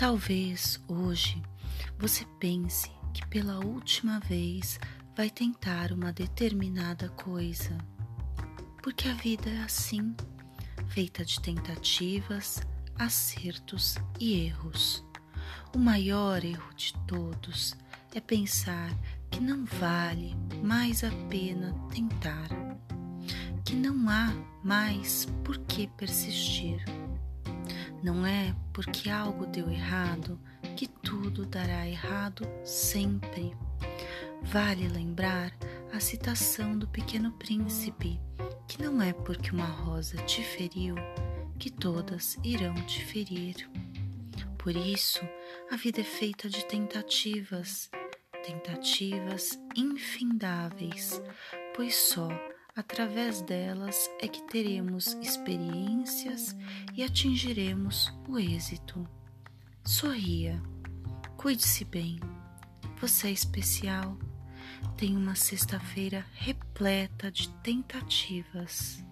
Talvez hoje você pense que pela última vez vai tentar uma determinada coisa, porque a vida é assim, feita de tentativas, acertos e erros. O maior erro de todos é pensar que não vale mais a pena tentar, que não há mais por que persistir. Não é porque algo deu errado que tudo dará errado sempre. Vale lembrar a citação do Pequeno Príncipe, que não é porque uma rosa te feriu que todas irão te ferir. Por isso, a vida é feita de tentativas, tentativas infindáveis, pois só Através delas é que teremos experiências e atingiremos o êxito. Sorria, cuide-se bem. Você é especial. Tem uma sexta-feira repleta de tentativas.